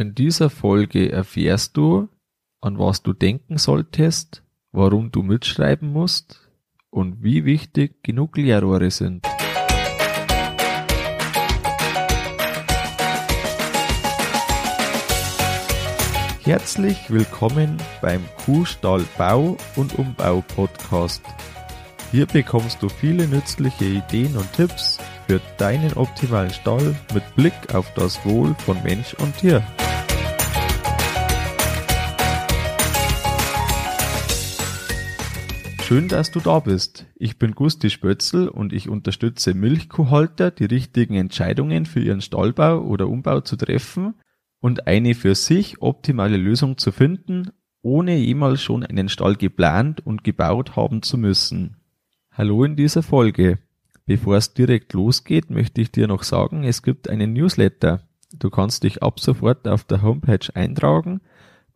In dieser Folge erfährst du, an was du denken solltest, warum du mitschreiben musst und wie wichtig genug Leerrohre sind. Herzlich willkommen beim Kuhstall Bau und Umbau Podcast. Hier bekommst du viele nützliche Ideen und Tipps für deinen optimalen Stall mit Blick auf das Wohl von Mensch und Tier. Schön, dass du da bist. Ich bin Gusti Spötzl und ich unterstütze Milchkuhhalter, die richtigen Entscheidungen für ihren Stallbau oder Umbau zu treffen und eine für sich optimale Lösung zu finden, ohne jemals schon einen Stall geplant und gebaut haben zu müssen. Hallo in dieser Folge. Bevor es direkt losgeht, möchte ich dir noch sagen, es gibt einen Newsletter. Du kannst dich ab sofort auf der Homepage eintragen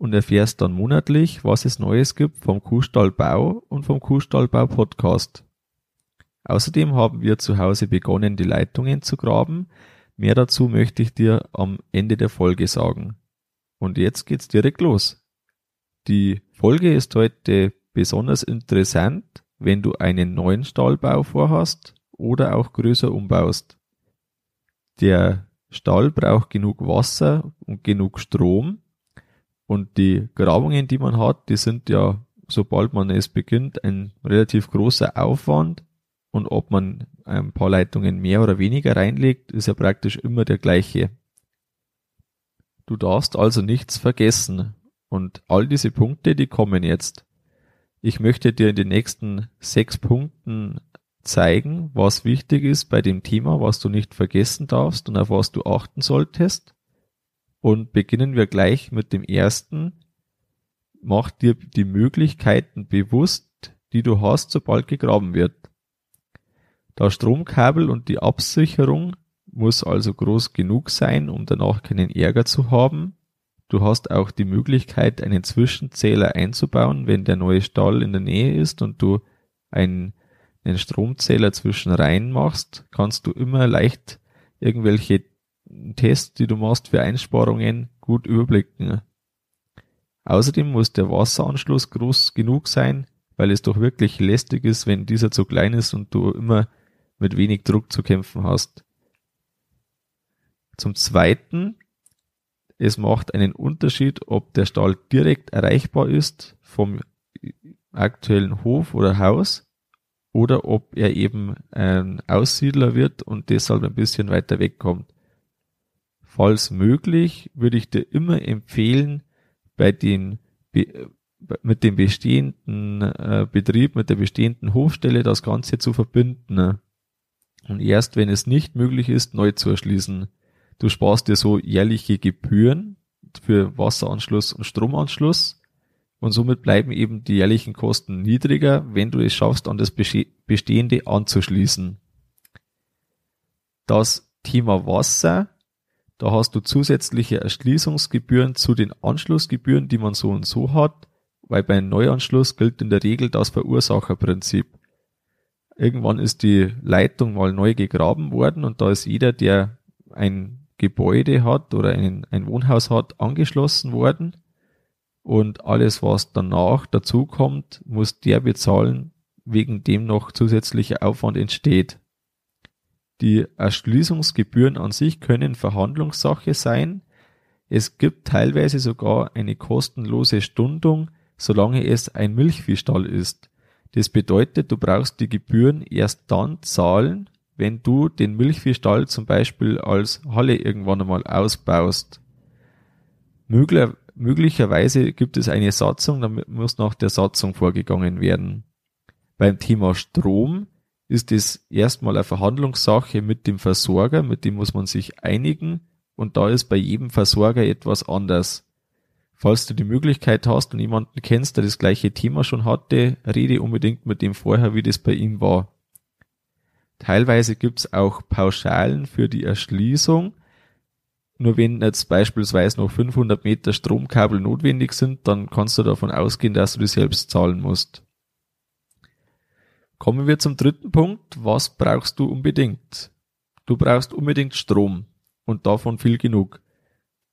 und erfährst dann monatlich, was es Neues gibt vom Kuhstallbau und vom Kuhstallbau Podcast. Außerdem haben wir zu Hause begonnen, die Leitungen zu graben. Mehr dazu möchte ich dir am Ende der Folge sagen. Und jetzt geht's direkt los. Die Folge ist heute besonders interessant, wenn du einen neuen Stallbau vorhast oder auch größer umbaust. Der Stall braucht genug Wasser und genug Strom und die Grabungen, die man hat, die sind ja, sobald man es beginnt, ein relativ großer Aufwand und ob man ein paar Leitungen mehr oder weniger reinlegt, ist ja praktisch immer der gleiche. Du darfst also nichts vergessen und all diese Punkte, die kommen jetzt. Ich möchte dir in den nächsten sechs Punkten zeigen, was wichtig ist bei dem Thema, was du nicht vergessen darfst und auf was du achten solltest. Und beginnen wir gleich mit dem ersten. Mach dir die Möglichkeiten bewusst, die du hast, sobald gegraben wird. Das Stromkabel und die Absicherung muss also groß genug sein, um danach keinen Ärger zu haben. Du hast auch die Möglichkeit, einen Zwischenzähler einzubauen, wenn der neue Stall in der Nähe ist und du einen, Stromzähler zwischen rein machst, kannst du immer leicht irgendwelche Tests, die du machst für Einsparungen, gut überblicken. Außerdem muss der Wasseranschluss groß genug sein, weil es doch wirklich lästig ist, wenn dieser zu klein ist und du immer mit wenig Druck zu kämpfen hast. Zum Zweiten es macht einen Unterschied, ob der Stall direkt erreichbar ist vom aktuellen Hof oder Haus oder ob er eben ein Aussiedler wird und deshalb ein bisschen weiter wegkommt. Falls möglich, würde ich dir immer empfehlen, bei den mit dem bestehenden äh, Betrieb, mit der bestehenden Hofstelle das Ganze zu verbinden. Und erst wenn es nicht möglich ist, neu zu erschließen. Du sparst dir so jährliche Gebühren für Wasseranschluss und Stromanschluss und somit bleiben eben die jährlichen Kosten niedriger, wenn du es schaffst, an das Bestehende anzuschließen. Das Thema Wasser, da hast du zusätzliche Erschließungsgebühren zu den Anschlussgebühren, die man so und so hat, weil bei einem Neuanschluss gilt in der Regel das Verursacherprinzip. Irgendwann ist die Leitung mal neu gegraben worden und da ist jeder, der ein Gebäude hat oder ein, ein Wohnhaus hat, angeschlossen worden. Und alles, was danach dazukommt, muss der bezahlen, wegen dem noch zusätzlicher Aufwand entsteht. Die Erschließungsgebühren an sich können Verhandlungssache sein. Es gibt teilweise sogar eine kostenlose Stundung, solange es ein Milchviehstall ist. Das bedeutet, du brauchst die Gebühren erst dann zahlen, wenn du den Milchviehstall zum Beispiel als Halle irgendwann einmal ausbaust. Mögler, möglicherweise gibt es eine Satzung, damit muss nach der Satzung vorgegangen werden. Beim Thema Strom ist es erstmal eine Verhandlungssache mit dem Versorger, mit dem muss man sich einigen und da ist bei jedem Versorger etwas anders. Falls du die Möglichkeit hast und jemanden kennst, der das gleiche Thema schon hatte, rede unbedingt mit dem vorher, wie das bei ihm war. Teilweise gibt's auch Pauschalen für die Erschließung. Nur wenn jetzt beispielsweise noch 500 Meter Stromkabel notwendig sind, dann kannst du davon ausgehen, dass du die selbst zahlen musst. Kommen wir zum dritten Punkt. Was brauchst du unbedingt? Du brauchst unbedingt Strom und davon viel genug.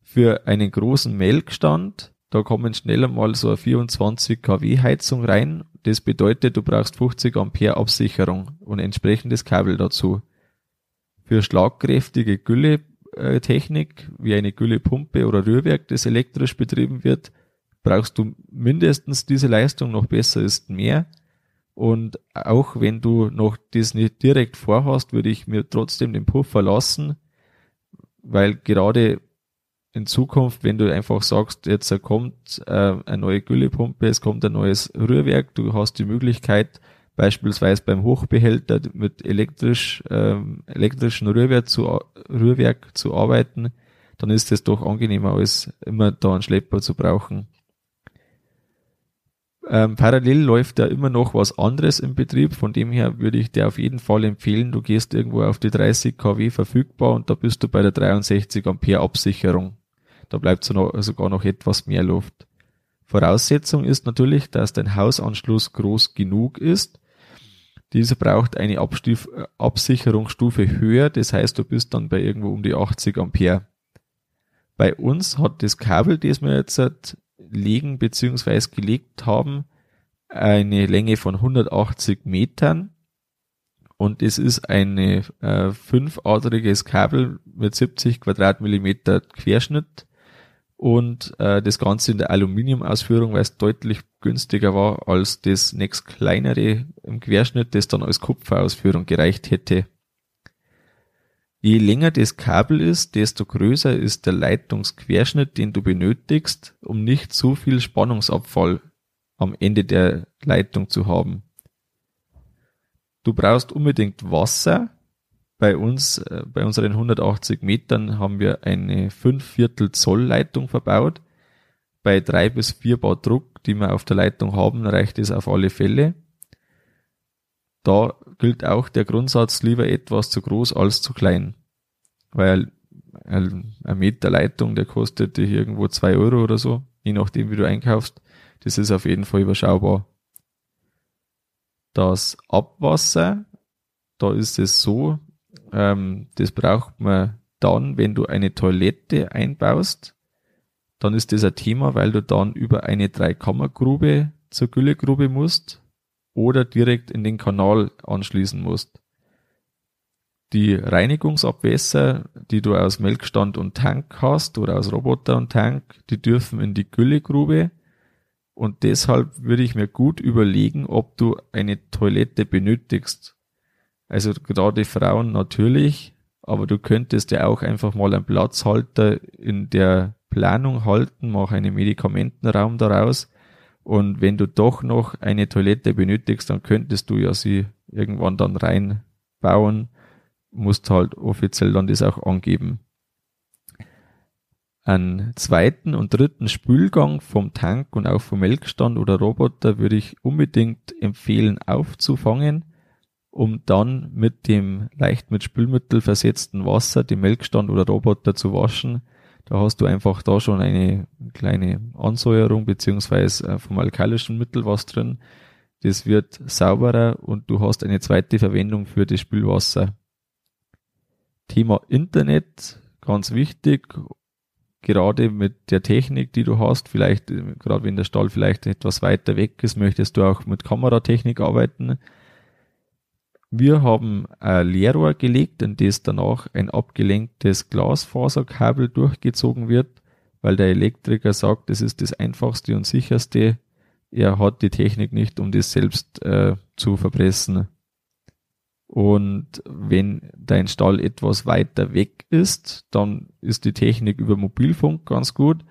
Für einen großen Melkstand, da kommen schneller mal so eine 24 kW Heizung rein. Das bedeutet, du brauchst 50 Ampere Absicherung und entsprechendes Kabel dazu. Für schlagkräftige Gülletechnik, wie eine Güllepumpe oder Rührwerk, das elektrisch betrieben wird, brauchst du mindestens diese Leistung, noch besser ist mehr. Und auch wenn du noch das nicht direkt vorhast, würde ich mir trotzdem den Puffer lassen, weil gerade in Zukunft, wenn du einfach sagst, jetzt kommt äh, eine neue Güllepumpe, es kommt ein neues Rührwerk, du hast die Möglichkeit, beispielsweise beim Hochbehälter mit elektrisch, ähm, elektrischen Rührwerk zu, Rührwerk zu arbeiten, dann ist es doch angenehmer, als immer da einen Schlepper zu brauchen. Ähm, parallel läuft da immer noch was anderes im Betrieb, von dem her würde ich dir auf jeden Fall empfehlen, du gehst irgendwo auf die 30 kW verfügbar und da bist du bei der 63 Ampere Absicherung. Da bleibt sogar noch etwas mehr Luft. Voraussetzung ist natürlich, dass dein Hausanschluss groß genug ist. Dieser braucht eine Abstief Absicherungsstufe höher, das heißt, du bist dann bei irgendwo um die 80 Ampere. Bei uns hat das Kabel, das wir jetzt legen bzw. gelegt haben, eine Länge von 180 Metern und es ist ein äh, fünfadriges Kabel mit 70 Quadratmillimeter Querschnitt und äh, das Ganze in der Aluminiumausführung, weil es deutlich günstiger war als das nächst kleinere im Querschnitt, das dann als Kupferausführung gereicht hätte. Je länger das Kabel ist, desto größer ist der Leitungsquerschnitt, den du benötigst, um nicht zu viel Spannungsabfall am Ende der Leitung zu haben. Du brauchst unbedingt Wasser. Bei uns, äh, bei unseren 180 Metern haben wir eine 5 Viertel Zoll Leitung verbaut. Bei drei bis vier Bar Druck, die wir auf der Leitung haben, reicht es auf alle Fälle. Da gilt auch der Grundsatz lieber etwas zu groß als zu klein. Weil ein, Meter Leitung, der kostet dich irgendwo zwei Euro oder so, je nachdem wie du einkaufst. Das ist auf jeden Fall überschaubar. Das Abwasser, da ist es so, ähm, das braucht man dann, wenn du eine Toilette einbaust, dann ist das ein Thema, weil du dann über eine Dreikammergrube zur Güllegrube musst oder direkt in den Kanal anschließen musst. Die Reinigungsabwässer, die du aus Melkstand und Tank hast oder aus Roboter und Tank, die dürfen in die Güllegrube. Und deshalb würde ich mir gut überlegen, ob du eine Toilette benötigst. Also gerade Frauen natürlich, aber du könntest ja auch einfach mal einen Platzhalter in der Planung halten, mach einen Medikamentenraum daraus und wenn du doch noch eine Toilette benötigst, dann könntest du ja sie irgendwann dann reinbauen, musst halt offiziell dann das auch angeben. Einen zweiten und dritten Spülgang vom Tank und auch vom Melkstand oder Roboter würde ich unbedingt empfehlen aufzufangen, um dann mit dem leicht mit Spülmittel versetzten Wasser den Melkstand oder Roboter zu waschen da hast du einfach da schon eine kleine Ansäuerung beziehungsweise äh, vom alkalischen Mittel was drin. Das wird sauberer und du hast eine zweite Verwendung für das Spülwasser. Thema Internet, ganz wichtig, gerade mit der Technik, die du hast, vielleicht, äh, gerade wenn der Stall vielleicht etwas weiter weg ist, möchtest du auch mit Kameratechnik arbeiten. Wir haben ein Leerrohr gelegt, in das danach ein abgelenktes Glasfaserkabel durchgezogen wird, weil der Elektriker sagt, das ist das einfachste und sicherste. Er hat die Technik nicht, um das selbst äh, zu verpressen. Und wenn dein Stall etwas weiter weg ist, dann ist die Technik über Mobilfunk ganz gut.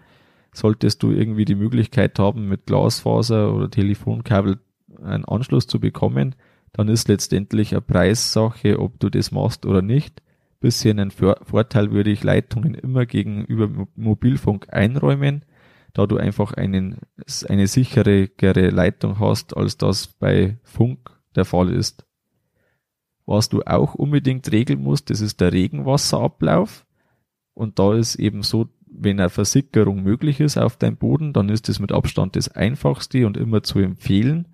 Solltest du irgendwie die Möglichkeit haben, mit Glasfaser oder Telefonkabel einen Anschluss zu bekommen, dann ist letztendlich eine Preissache, ob du das machst oder nicht. Bisschen ein Vorteil würde ich Leitungen immer gegenüber Mobilfunk einräumen, da du einfach einen, eine sicherere Leitung hast, als das bei Funk der Fall ist. Was du auch unbedingt regeln musst, das ist der Regenwasserablauf. Und da ist eben so, wenn eine Versickerung möglich ist auf deinem Boden, dann ist das mit Abstand das einfachste und immer zu empfehlen.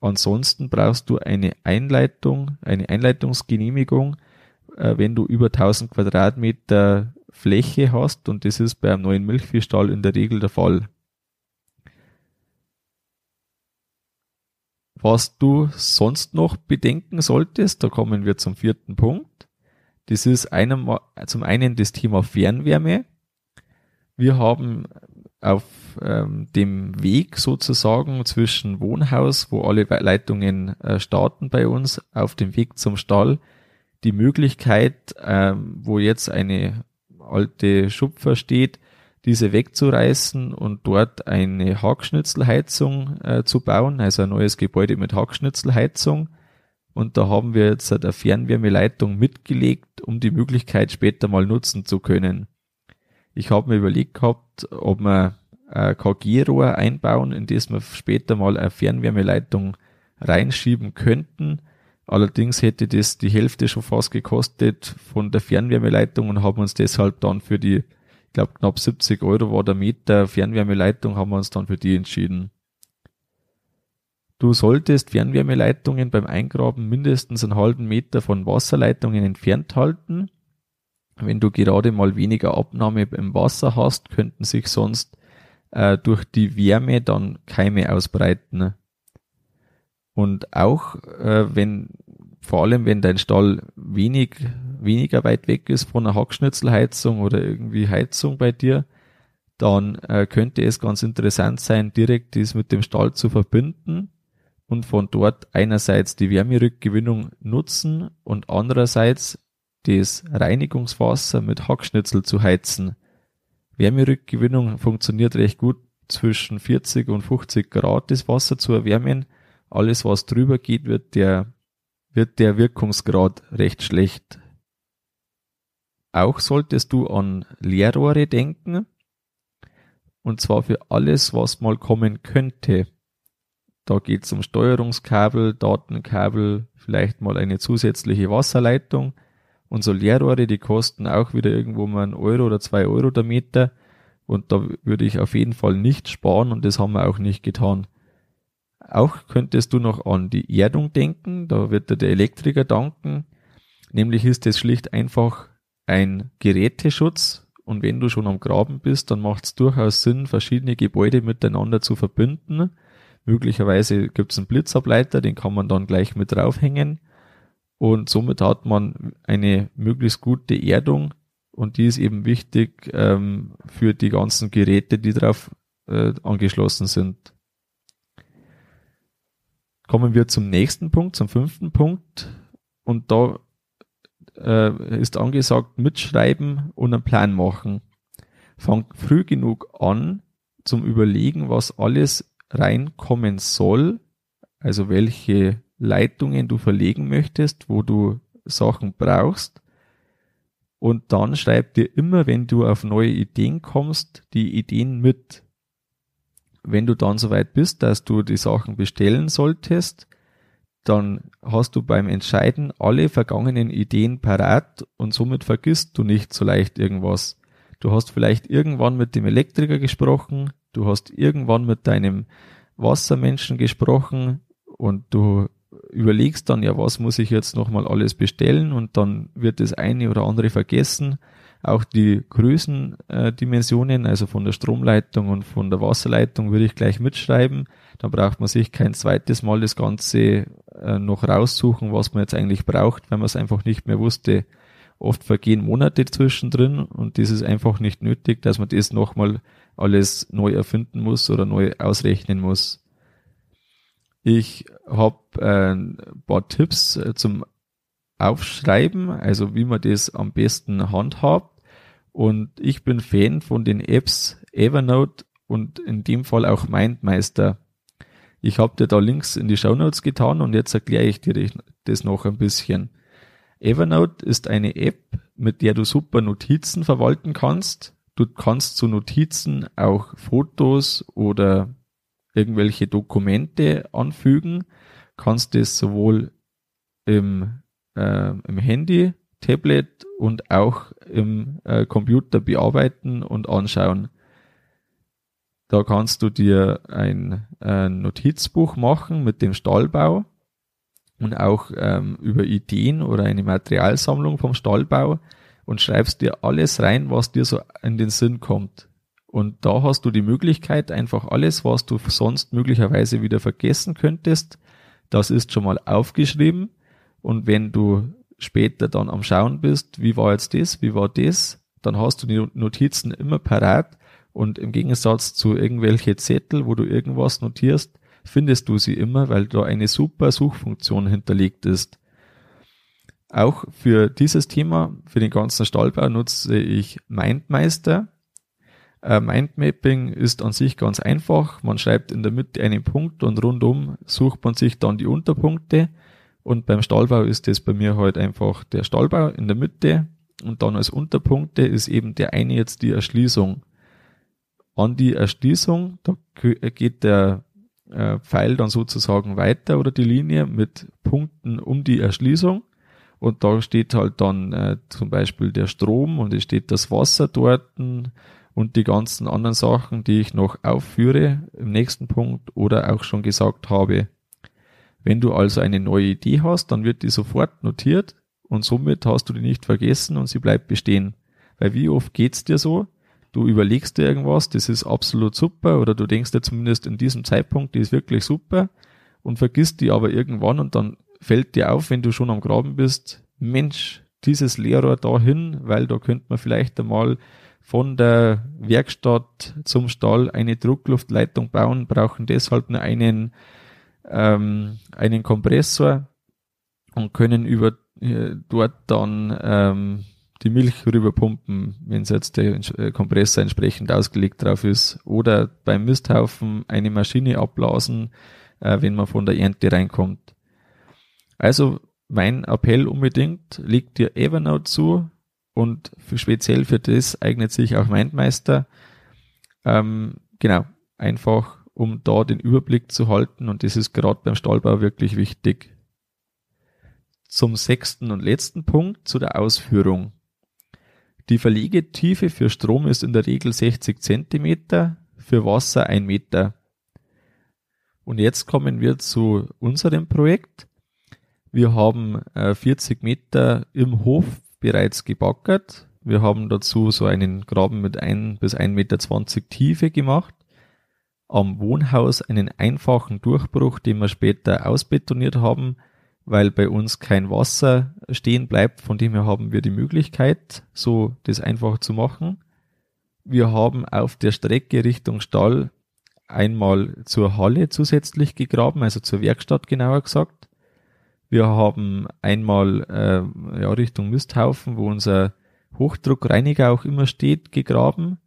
Ansonsten brauchst du eine Einleitung, eine Einleitungsgenehmigung, äh, wenn du über 1000 Quadratmeter Fläche hast und das ist bei einem neuen Milchviehstall in der Regel der Fall. Was du sonst noch bedenken solltest, da kommen wir zum vierten Punkt. Das ist einem, zum einen das Thema Fernwärme. Wir haben auf ähm, dem Weg sozusagen zwischen Wohnhaus, wo alle Leitungen äh, starten bei uns, auf dem Weg zum Stall, die Möglichkeit, ähm, wo jetzt eine alte Schupfer steht, diese wegzureißen und dort eine Hackschnitzelheizung äh, zu bauen, also ein neues Gebäude mit Hackschnitzelheizung. Und da haben wir jetzt eine Fernwärmeleitung mitgelegt, um die Möglichkeit später mal nutzen zu können. Ich habe mir überlegt gehabt, ob wir ein KG-Rohr einbauen, in das wir später mal eine Fernwärmeleitung reinschieben könnten. Allerdings hätte das die Hälfte schon fast gekostet von der Fernwärmeleitung und haben uns deshalb dann für die ich glaube knapp 70 Euro war der Meter Fernwärmeleitung, haben wir uns dann für die entschieden. Du solltest Fernwärmeleitungen beim Eingraben mindestens einen halben Meter von Wasserleitungen entfernt halten. Wenn du gerade mal weniger Abnahme im Wasser hast, könnten sich sonst äh, durch die Wärme dann Keime ausbreiten. Und auch äh, wenn, vor allem wenn dein Stall wenig weniger weit weg ist von einer Hackschnitzelheizung oder irgendwie Heizung bei dir, dann äh, könnte es ganz interessant sein, direkt dies mit dem Stall zu verbinden und von dort einerseits die Wärmerückgewinnung nutzen und andererseits das Reinigungswasser mit Hackschnitzel zu heizen. Wärmerückgewinnung funktioniert recht gut zwischen 40 und 50 Grad das Wasser zu erwärmen. Alles was drüber geht, wird der, wird der Wirkungsgrad recht schlecht. Auch solltest du an Leerrohre denken. Und zwar für alles, was mal kommen könnte. Da geht es um Steuerungskabel, Datenkabel, vielleicht mal eine zusätzliche Wasserleitung. Und so Leerrohre, die kosten auch wieder irgendwo mal ein Euro oder zwei Euro der Meter. Und da würde ich auf jeden Fall nicht sparen und das haben wir auch nicht getan. Auch könntest du noch an die Erdung denken, da wird dir der Elektriker danken. Nämlich ist es schlicht einfach ein Geräteschutz und wenn du schon am Graben bist, dann macht es durchaus Sinn, verschiedene Gebäude miteinander zu verbinden. Möglicherweise gibt es einen Blitzableiter, den kann man dann gleich mit draufhängen und somit hat man eine möglichst gute Erdung und die ist eben wichtig ähm, für die ganzen Geräte, die darauf äh, angeschlossen sind. Kommen wir zum nächsten Punkt, zum fünften Punkt und da äh, ist angesagt, mitschreiben und einen Plan machen. Fang früh genug an zum Überlegen, was alles reinkommen soll, also welche Leitungen du verlegen möchtest, wo du Sachen brauchst. Und dann schreib dir immer, wenn du auf neue Ideen kommst, die Ideen mit. Wenn du dann soweit bist, dass du die Sachen bestellen solltest, dann hast du beim Entscheiden alle vergangenen Ideen parat und somit vergisst du nicht so leicht irgendwas. Du hast vielleicht irgendwann mit dem Elektriker gesprochen, du hast irgendwann mit deinem Wassermenschen gesprochen und du überlegst dann ja, was muss ich jetzt nochmal alles bestellen und dann wird das eine oder andere vergessen auch die Größendimensionen, also von der Stromleitung und von der Wasserleitung, würde ich gleich mitschreiben. Dann braucht man sich kein zweites Mal das Ganze äh, noch raussuchen, was man jetzt eigentlich braucht, weil man es einfach nicht mehr wusste. Oft vergehen Monate zwischendrin und das ist einfach nicht nötig, dass man das nochmal alles neu erfinden muss oder neu ausrechnen muss. Ich habe äh, ein paar Tipps äh, zum Aufschreiben, also wie man das am besten handhabt. Und ich bin Fan von den Apps Evernote und in dem Fall auch Mindmeister. Ich habe dir da Links in die Show Notes getan und jetzt erkläre ich dir das noch ein bisschen. Evernote ist eine App, mit der du super Notizen verwalten kannst. Du kannst zu Notizen auch Fotos oder irgendwelche Dokumente anfügen, kannst es sowohl im, äh, im Handy Tablet und auch im äh, Computer bearbeiten und anschauen. Da kannst du dir ein, ein Notizbuch machen mit dem Stallbau und auch ähm, über Ideen oder eine Materialsammlung vom Stallbau. und schreibst dir alles rein, was dir so in den Sinn kommt. Und da hast du die Möglichkeit, einfach alles, was du sonst möglicherweise wieder vergessen könntest, das ist schon mal aufgeschrieben. Und wenn du später dann am Schauen bist, wie war jetzt das, wie war das, dann hast du die Notizen immer parat und im Gegensatz zu irgendwelche Zettel, wo du irgendwas notierst, findest du sie immer, weil da eine super Suchfunktion hinterlegt ist. Auch für dieses Thema, für den ganzen Stallbau nutze ich MindMeister. Äh, Mindmapping ist an sich ganz einfach. Man schreibt in der Mitte einen Punkt und rundum sucht man sich dann die Unterpunkte. Und beim Stallbau ist das bei mir halt einfach der Stallbau in der Mitte und dann als Unterpunkte ist eben der eine jetzt die Erschließung. An die Erschließung, da geht der äh, Pfeil dann sozusagen weiter oder die Linie mit Punkten um die Erschließung und da steht halt dann äh, zum Beispiel der Strom und es steht das Wasser dort und die ganzen anderen Sachen, die ich noch aufführe im nächsten Punkt oder auch schon gesagt habe. Wenn du also eine neue Idee hast, dann wird die sofort notiert und somit hast du die nicht vergessen und sie bleibt bestehen. Weil wie oft geht's dir so? Du überlegst dir irgendwas, das ist absolut super oder du denkst dir zumindest in diesem Zeitpunkt, die ist wirklich super und vergisst die aber irgendwann und dann fällt dir auf, wenn du schon am Graben bist, Mensch, dieses Leerrohr dahin, weil da könnte man vielleicht einmal von der Werkstatt zum Stall eine Druckluftleitung bauen, brauchen deshalb nur einen, ähm, einen Kompressor und können über äh, dort dann ähm, die Milch rüberpumpen, wenn jetzt der äh, Kompressor entsprechend ausgelegt drauf ist. Oder beim Misthaufen eine Maschine abblasen, äh, wenn man von der Ernte reinkommt. Also mein Appell unbedingt, legt dir Evernote zu und speziell für das eignet sich auch Mindmeister. Ähm, genau, einfach um da den Überblick zu halten und das ist gerade beim Stallbau wirklich wichtig. Zum sechsten und letzten Punkt, zu der Ausführung. Die Verlegetiefe für Strom ist in der Regel 60 Zentimeter, für Wasser ein Meter. Und jetzt kommen wir zu unserem Projekt. Wir haben äh, 40 Meter im Hof bereits gebackert. Wir haben dazu so einen Graben mit 1 bis 1,20 Meter Tiefe gemacht. Am Wohnhaus einen einfachen Durchbruch, den wir später ausbetoniert haben, weil bei uns kein Wasser stehen bleibt. Von dem her haben wir die Möglichkeit, so das einfach zu machen. Wir haben auf der Strecke Richtung Stall einmal zur Halle zusätzlich gegraben, also zur Werkstatt genauer gesagt. Wir haben einmal äh, ja, Richtung Misthaufen, wo unser Hochdruckreiniger auch immer steht, gegraben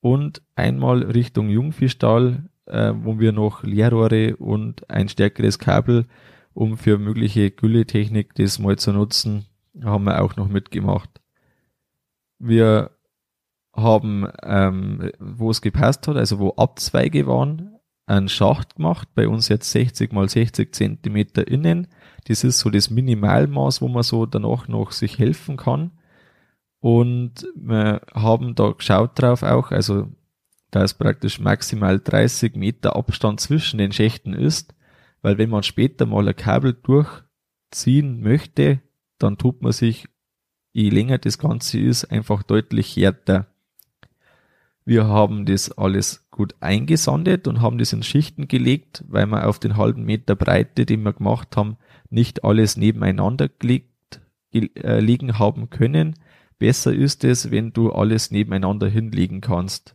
und einmal Richtung Jungviehstall, äh, wo wir noch Leerrohre und ein stärkeres Kabel um für mögliche Gülletechnik das mal zu nutzen, haben wir auch noch mitgemacht. Wir haben, ähm, wo es gepasst hat, also wo Abzweige waren, einen Schacht gemacht, bei uns jetzt 60 mal 60 Zentimeter innen. Das ist so das Minimalmaß, wo man so danach noch sich helfen kann. Und wir haben da geschaut drauf auch, also da es praktisch maximal 30 Meter Abstand zwischen den Schächten ist, weil wenn man später mal ein Kabel durchziehen möchte, dann tut man sich, je länger das Ganze ist, einfach deutlich härter. Wir haben das alles gut eingesandet und haben das in Schichten gelegt, weil wir auf den halben Meter Breite, den wir gemacht haben, nicht alles nebeneinander gelegt, äh, liegen haben können. Besser ist es, wenn du alles nebeneinander hinlegen kannst.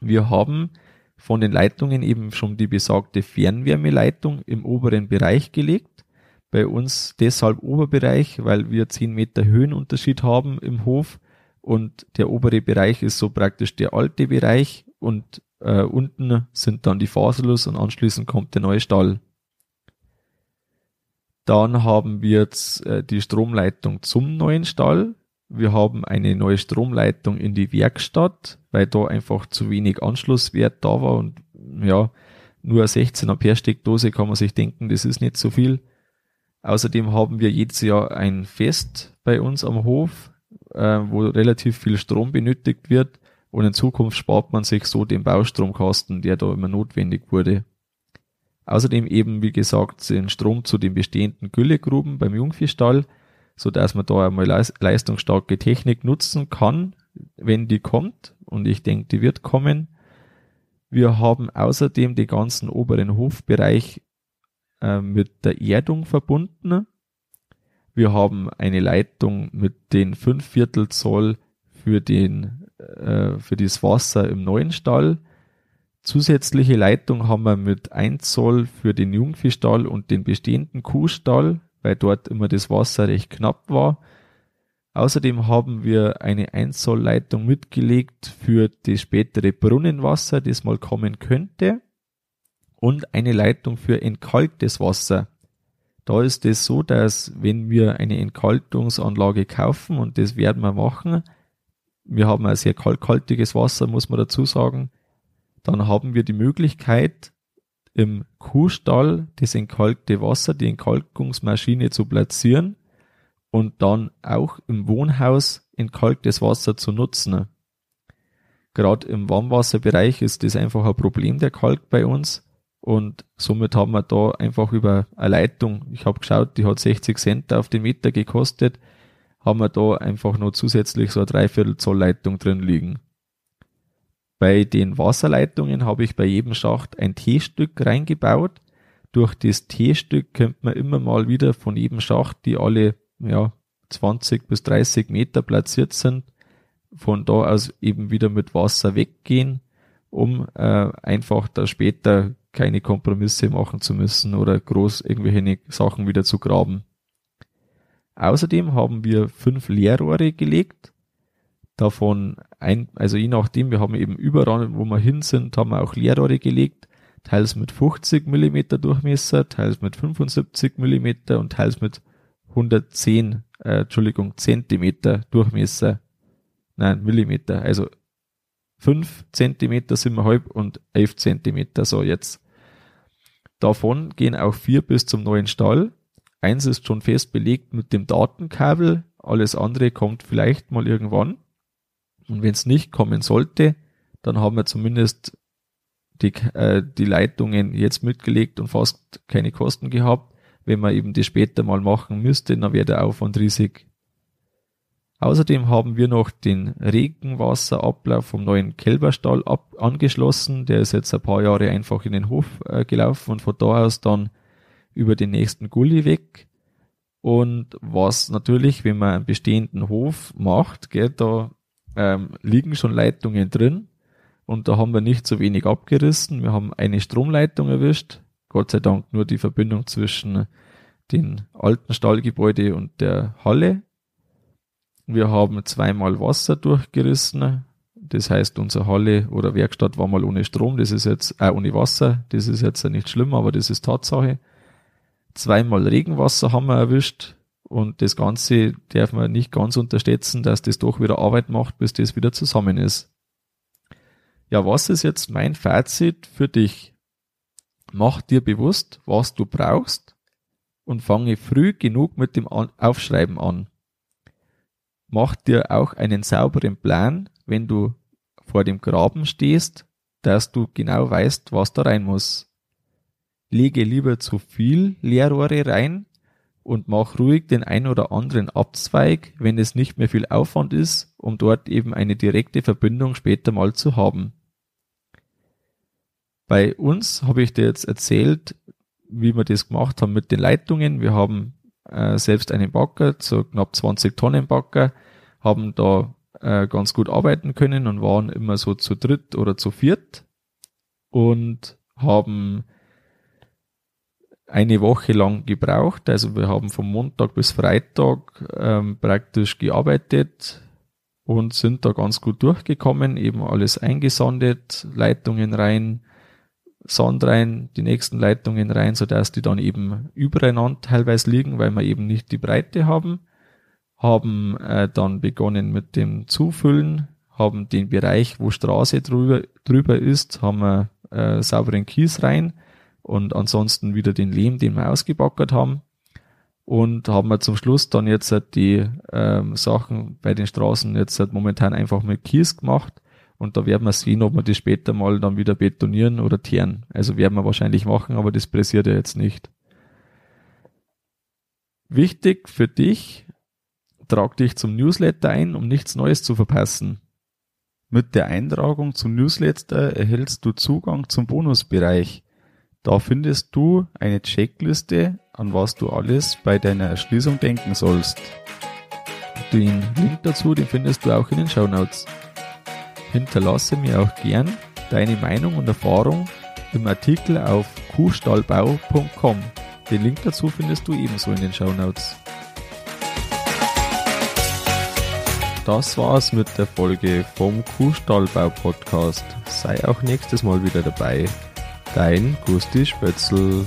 Wir haben von den Leitungen eben schon die besagte Fernwärmeleitung im oberen Bereich gelegt. Bei uns deshalb Oberbereich, weil wir 10 Meter Höhenunterschied haben im Hof und der obere Bereich ist so praktisch der alte Bereich und äh, unten sind dann die Faserlos und anschließend kommt der neue Stall. Dann haben wir jetzt äh, die Stromleitung zum neuen Stall. Wir haben eine neue Stromleitung in die Werkstatt, weil da einfach zu wenig Anschlusswert da war und ja, nur 16 Ampere Steckdose kann man sich denken, das ist nicht so viel. Außerdem haben wir jedes Jahr ein Fest bei uns am Hof, äh, wo relativ viel Strom benötigt wird und in Zukunft spart man sich so den Baustromkosten, der da immer notwendig wurde. Außerdem eben, wie gesagt, den Strom zu den bestehenden Güllegruben beim Jungviehstall so dass man da einmal leistungsstarke Technik nutzen kann, wenn die kommt. Und ich denke, die wird kommen. Wir haben außerdem den ganzen oberen Hofbereich äh, mit der Erdung verbunden. Wir haben eine Leitung mit den 5 Viertel Zoll für den, äh, für das Wasser im neuen Stall. Zusätzliche Leitung haben wir mit 1 Zoll für den Jungviehstall und den bestehenden Kuhstall, weil dort immer das Wasser recht knapp war. Außerdem haben wir eine 1 Zoll Leitung mitgelegt für das spätere Brunnenwasser, das mal kommen könnte. Und eine Leitung für entkalktes Wasser. Da ist es so, dass wenn wir eine Entkalkungsanlage kaufen, und das werden wir machen, wir haben ein sehr kalkhaltiges Wasser, muss man dazu sagen, dann haben wir die Möglichkeit, im Kuhstall das entkalkte Wasser, die Entkalkungsmaschine zu platzieren und dann auch im Wohnhaus entkalktes Wasser zu nutzen. Gerade im Warmwasserbereich ist das einfach ein Problem der Kalk bei uns und somit haben wir da einfach über eine Leitung, ich habe geschaut, die hat 60 Cent auf den Meter gekostet, haben wir da einfach noch zusätzlich so eine Dreiviertel Zoll Leitung drin liegen. Bei den Wasserleitungen habe ich bei jedem Schacht ein T-Stück reingebaut. Durch das T-Stück könnte man immer mal wieder von jedem Schacht, die alle ja, 20 bis 30 Meter platziert sind, von da aus eben wieder mit Wasser weggehen, um äh, einfach da später keine Kompromisse machen zu müssen oder groß irgendwelche Sachen wieder zu graben. Außerdem haben wir fünf Leerrohre gelegt, davon ein, also je nachdem, wir haben eben überall, wo wir hin sind, haben wir auch Leerrohre gelegt, teils mit 50 Millimeter Durchmesser, teils mit 75 Millimeter und teils mit 110, äh, Entschuldigung, Zentimeter Durchmesser. Nein, Millimeter. Also 5 Zentimeter sind wir halb und 11 Zentimeter, so jetzt. Davon gehen auch vier bis zum neuen Stall. Eins ist schon fest belegt mit dem Datenkabel, alles andere kommt vielleicht mal irgendwann. Und wenn es nicht kommen sollte, dann haben wir zumindest die, äh, die Leitungen jetzt mitgelegt und fast keine Kosten gehabt wenn man eben das später mal machen müsste, dann wäre der Aufwand riesig. Außerdem haben wir noch den Regenwasserablauf vom neuen Kälberstall ab angeschlossen. Der ist jetzt ein paar Jahre einfach in den Hof äh, gelaufen und von da aus dann über den nächsten Gully weg. Und was natürlich, wenn man einen bestehenden Hof macht, gell, da ähm, liegen schon Leitungen drin und da haben wir nicht so wenig abgerissen. Wir haben eine Stromleitung erwischt, Gott sei Dank nur die Verbindung zwischen den alten Stallgebäude und der Halle. Wir haben zweimal Wasser durchgerissen. Das heißt, unsere Halle oder Werkstatt war mal ohne Strom. Das ist jetzt, äh, ohne Wasser. Das ist jetzt nicht schlimm, aber das ist Tatsache. Zweimal Regenwasser haben wir erwischt. Und das Ganze darf man nicht ganz unterschätzen, dass das doch wieder Arbeit macht, bis das wieder zusammen ist. Ja, was ist jetzt mein Fazit für dich? Mach dir bewusst, was du brauchst und fange früh genug mit dem Aufschreiben an. Mach dir auch einen sauberen Plan, wenn du vor dem Graben stehst, dass du genau weißt, was da rein muss. Lege lieber zu viel Leerrohre rein und mach ruhig den ein oder anderen Abzweig, wenn es nicht mehr viel Aufwand ist, um dort eben eine direkte Verbindung später mal zu haben. Bei uns habe ich dir jetzt erzählt, wie wir das gemacht haben mit den Leitungen. Wir haben äh, selbst einen Bagger, so knapp 20 Tonnen Bagger, haben da äh, ganz gut arbeiten können und waren immer so zu dritt oder zu viert und haben eine Woche lang gebraucht. Also wir haben vom Montag bis Freitag ähm, praktisch gearbeitet und sind da ganz gut durchgekommen, eben alles eingesandet, Leitungen rein, Sand rein, die nächsten Leitungen rein, so dass die dann eben übereinander teilweise liegen, weil wir eben nicht die Breite haben. Haben äh, dann begonnen mit dem Zufüllen, haben den Bereich, wo Straße drüber, drüber ist, haben wir äh, sauberen Kies rein und ansonsten wieder den Lehm, den wir ausgebackert haben. Und haben wir zum Schluss dann jetzt die ähm, Sachen bei den Straßen jetzt momentan einfach mit Kies gemacht und da werden wir sehen, ob wir das später mal dann wieder betonieren oder teeren. Also werden wir wahrscheinlich machen, aber das pressiert ja jetzt nicht. Wichtig für dich, trag dich zum Newsletter ein, um nichts Neues zu verpassen. Mit der Eintragung zum Newsletter erhältst du Zugang zum Bonusbereich. Da findest du eine Checkliste, an was du alles bei deiner Erschließung denken sollst. Den Link dazu, den findest du auch in den Show Notes. Hinterlasse mir auch gern deine Meinung und Erfahrung im Artikel auf kuhstallbau.com. Den Link dazu findest du ebenso in den Show Notes. Das war's mit der Folge vom Kuhstallbau Podcast. Sei auch nächstes Mal wieder dabei. Dein Gusti Spötzl.